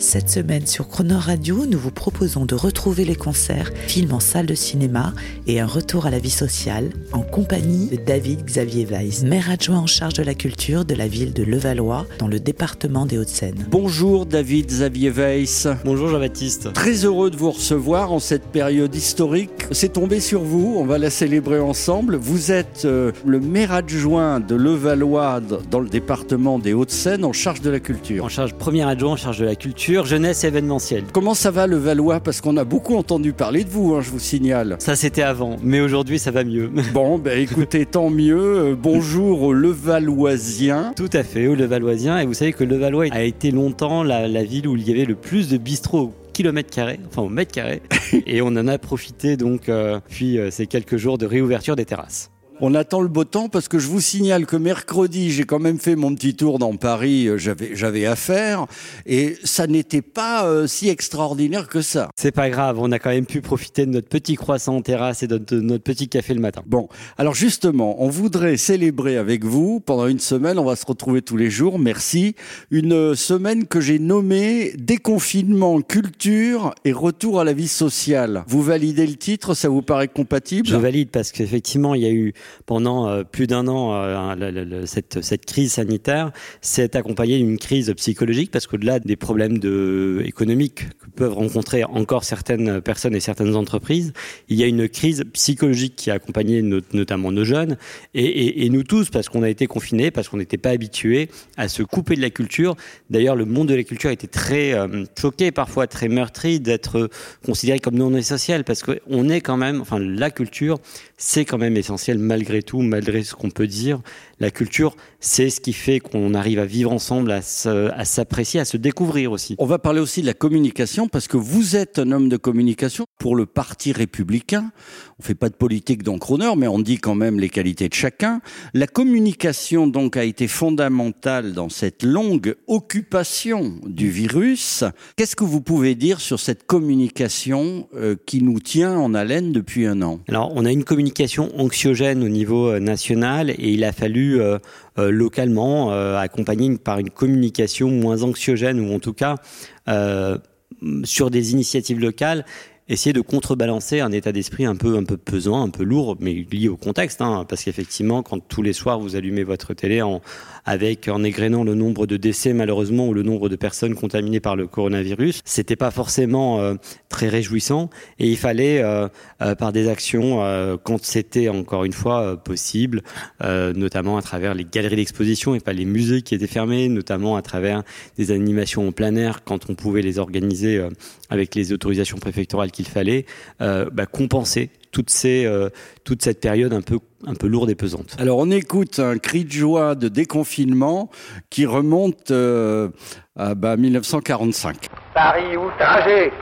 Cette semaine sur Croner Radio, nous vous proposons de retrouver les concerts, films en salle de cinéma et un retour à la vie sociale en compagnie de David Xavier Weiss, maire adjoint en charge de la culture de la ville de Levallois dans le département des Hauts-de-Seine. Bonjour David Xavier Weiss. Bonjour Jean-Baptiste. Très heureux de vous recevoir en cette période historique. C'est tombé sur vous, on va la célébrer ensemble. Vous êtes euh, le maire adjoint de Levallois dans le département des Hauts-de-Seine en charge de la culture. En charge, premier adjoint en charge de la culture, jeunesse événementielle. Comment ça va Levallois Parce qu'on a beaucoup entendu parler de vous, hein, je vous signale. Ça c'était avant, mais aujourd'hui ça va mieux. Bon, ben écoutez, tant mieux. Euh, bonjour aux Levalloisiens. Tout à fait, aux Levalloisiens. Et vous savez que Levallois a été longtemps la, la ville où il y avait le plus de bistrots kilomètre carré, enfin au mètre carré, et on en a profité donc euh, puis euh, ces quelques jours de réouverture des terrasses. On attend le beau temps parce que je vous signale que mercredi, j'ai quand même fait mon petit tour dans Paris, euh, j'avais j'avais affaire et ça n'était pas euh, si extraordinaire que ça. C'est pas grave, on a quand même pu profiter de notre petit croissant en terrasse et de, de notre petit café le matin. Bon, alors justement, on voudrait célébrer avec vous pendant une semaine, on va se retrouver tous les jours, merci, une semaine que j'ai nommée déconfinement, culture et retour à la vie sociale. Vous validez le titre, ça vous paraît compatible? Je valide parce qu'effectivement, il y a eu pendant euh, plus d'un an euh, le, cette, cette crise sanitaire s'est accompagnée d'une crise psychologique parce qu'au-delà des problèmes de, économiques que peuvent rencontrer encore certaines personnes et certaines entreprises, il y a une crise psychologique qui a accompagné not, notamment nos jeunes et, et, nous tous parce qu'on a été confinés, parce qu'on n'était pas habitués à se couper de la culture. D'ailleurs, le monde de la culture été très euh, choqué, parfois très meurtri d'être considéré comme non essentiel parce qu'on est quand même, enfin la culture, c'est quand même essentiel malgré tout, malgré ce qu'on peut dire. La culture, c'est ce qui fait qu'on arrive à vivre ensemble, à s'apprécier, à, à se découvrir aussi. On va parler aussi de la communication parce que vous êtes un homme de communication pour le Parti républicain. On fait pas de politique dans Croner, mais on dit quand même les qualités de chacun. La communication donc a été fondamentale dans cette longue occupation du virus. Qu'est-ce que vous pouvez dire sur cette communication euh, qui nous tient en haleine depuis un an? Alors, on a une communication anxiogène au niveau euh, national et il a fallu euh, euh, localement accompagné par une communication moins anxiogène ou en tout cas sur des initiatives locales essayer de contrebalancer un état d'esprit un peu un peu pesant, un peu lourd, mais lié au contexte, hein, parce qu'effectivement, quand tous les soirs vous allumez votre télé en avec en égrénant le nombre de décès malheureusement ou le nombre de personnes contaminées par le coronavirus, c'était pas forcément euh, très réjouissant. Et il fallait euh, euh, par des actions quand c'était encore une fois possible, notamment à travers les galeries d'exposition et pas les musées qui étaient fermés, notamment à travers des animations en plein air quand on pouvait les organiser avec les autorisations préfectorales qu'il fallait, euh, bah, compenser toutes ces, euh, toute cette période un peu, un peu lourde et pesante. Alors on écoute un cri de joie de déconfinement qui remonte euh, à bah, 1945. Paris outragé,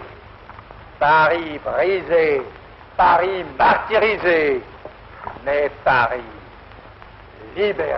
Paris brisé, Paris martyrisé, mais Paris libéré.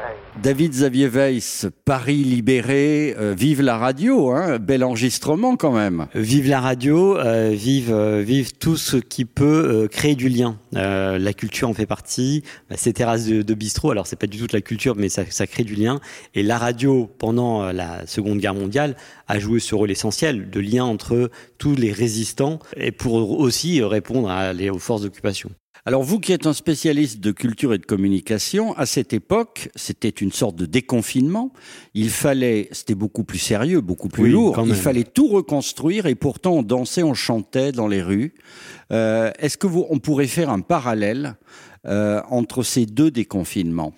David Xavier Weiss, Paris libéré, euh, vive la radio, hein, bel enregistrement quand même. Vive la radio, euh, vive, euh, vive tout ce qui peut euh, créer du lien. Euh, la culture en fait partie, bah, ces terrasses de, de bistrot, alors c'est pas du tout de la culture, mais ça, ça crée du lien. Et la radio, pendant euh, la Seconde Guerre mondiale, a joué ce rôle essentiel de lien entre tous les résistants et pour aussi répondre à, les, aux forces d'occupation. Alors vous qui êtes un spécialiste de culture et de communication, à cette époque, c'était une sorte de déconfinement. Il fallait, c'était beaucoup plus sérieux, beaucoup plus Oui, lourd. Il fallait tout reconstruire et pourtant on dansait, on chantait dans les rues. Euh, Est-ce que vous, on pourrait faire un parallèle euh, entre ces deux déconfinements?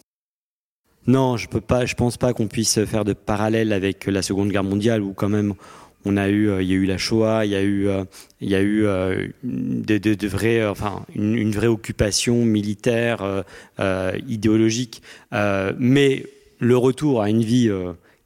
Non, je peux pas. Je pense pas qu'on puisse faire de parallèle avec la Seconde Guerre mondiale où quand même on a eu, euh, il y a eu la Shoah, il y a eu, euh, il y a eu euh, de, enfin une, vraie occupation militaire, idéologique, mais le retour à une vie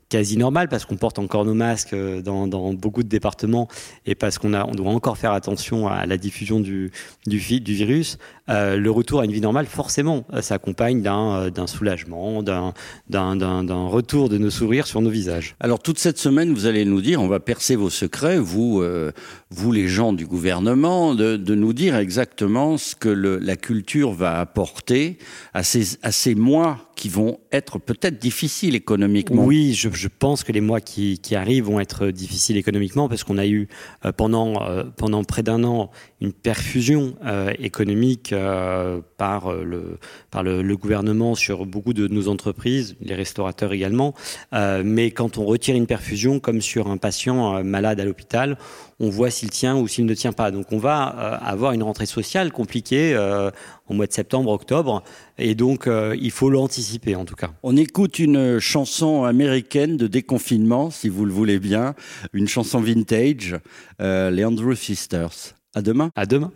quasi normal parce qu'on porte encore nos masques dans, beaucoup de départements et parce qu'on on doit encore faire attention à la diffusion du virus. Euh, le retour à une vie normale, forcément, euh, s'accompagne d'un, euh, d'un soulagement, d'un, d'un, d'un, d'un retour de nos sourires sur nos visages. Alors toute cette semaine, vous allez nous dire, on va percer vos secrets, vous, euh, vous les gens du gouvernement, de, de nous dire exactement ce que le, la culture va apporter à ces, à ces mois qui vont être peut-être difficiles économiquement. Oui, je, je, pense que les mois qui, qui, arrivent vont être difficiles économiquement parce qu'on a eu euh, pendant, euh, pendant près d'un an une perfusion euh, économique euh, par, le, par le, le, gouvernement sur beaucoup de nos entreprises, les restaurateurs également. Euh, mais quand on retire une perfusion, comme sur un patient malade à l'hôpital, on voit s'il tient ou s'il ne tient pas. Donc on va euh, avoir une rentrée sociale compliquée euh, au mois de septembre, octobre, et donc euh, il faut l'anticiper en tout cas. On écoute une chanson américaine de déconfinement, si vous le voulez bien, une chanson vintage, euh, les Andrew Sisters. À demain. À demain.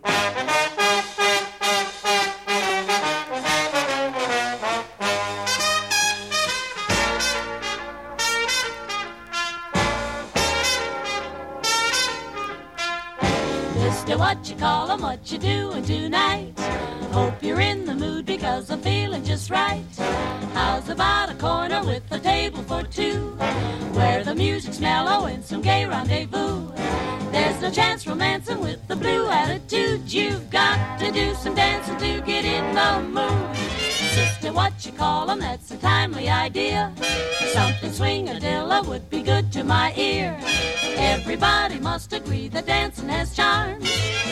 Mister, what you call 'em, what you doing tonight? Hope you're in the mood because I'm feeling just right. How's about a corner with a table for two? Where the music's mellow and some gay rendezvous. There's no chance romancing with the blue attitude. You've got to do some dancing to get in the mood. What you call 'em, that's a timely idea. Something swingadilla would be good to my ear. Everybody must agree that dancing has charms.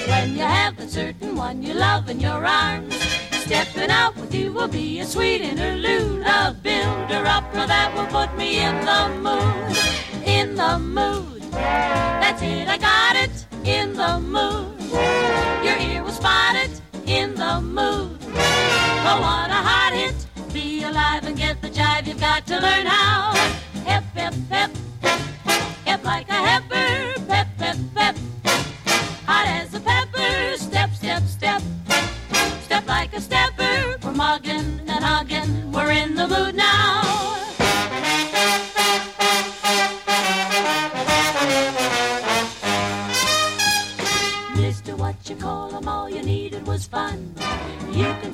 When you have the certain one you love in your arms, stepping out with you will be a sweet interlude. A builder up that will put me in the mood. In the mood. That's it, I got it. In the mood. Your ear will spot it. In the mood. Oh, what a hot hit. Be alive and get the jive. You've got to learn how. Hip, hip, hip. Hip like a heifer. Pep, pep, pep. Hot as a pepper. Step, step, step. Step like a stepper. We're mugging and hugging. We're in the mood now. Mister, what you call 'em, all you needed was fun.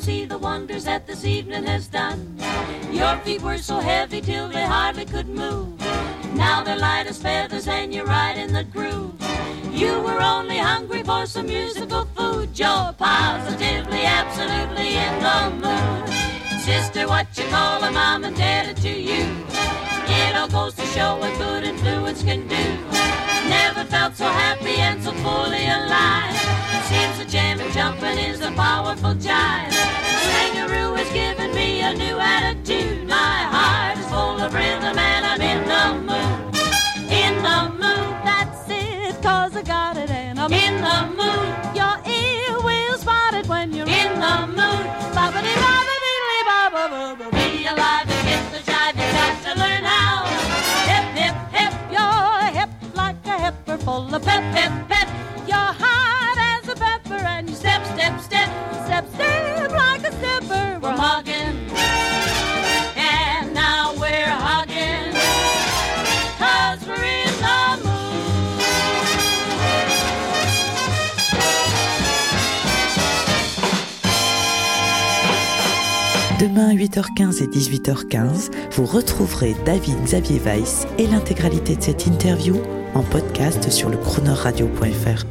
See the wonders that this evening has done. Your feet were so heavy till they hardly could move. Now they're light as feathers and you're right in the groove. You were only hungry for some musical food. You're positively, absolutely in the mood. Sister, what you call a I'm indebted to you. It all goes to show what good influence can do. Never felt so happy and so fully alive. Seems the jam and jumping is a powerful jive. In the mood. Your ear will spot it when you're in the mood. Bobbity bobbity bobba Be alive and get the jive, you got to learn how. Hip, hip, hip. You're hip like a heifer full of pep, pep, pep. You're hot Demain, 8h15 et 18h15, vous retrouverez David Xavier Weiss et l'intégralité de cette interview en podcast sur le chronoradio.fr.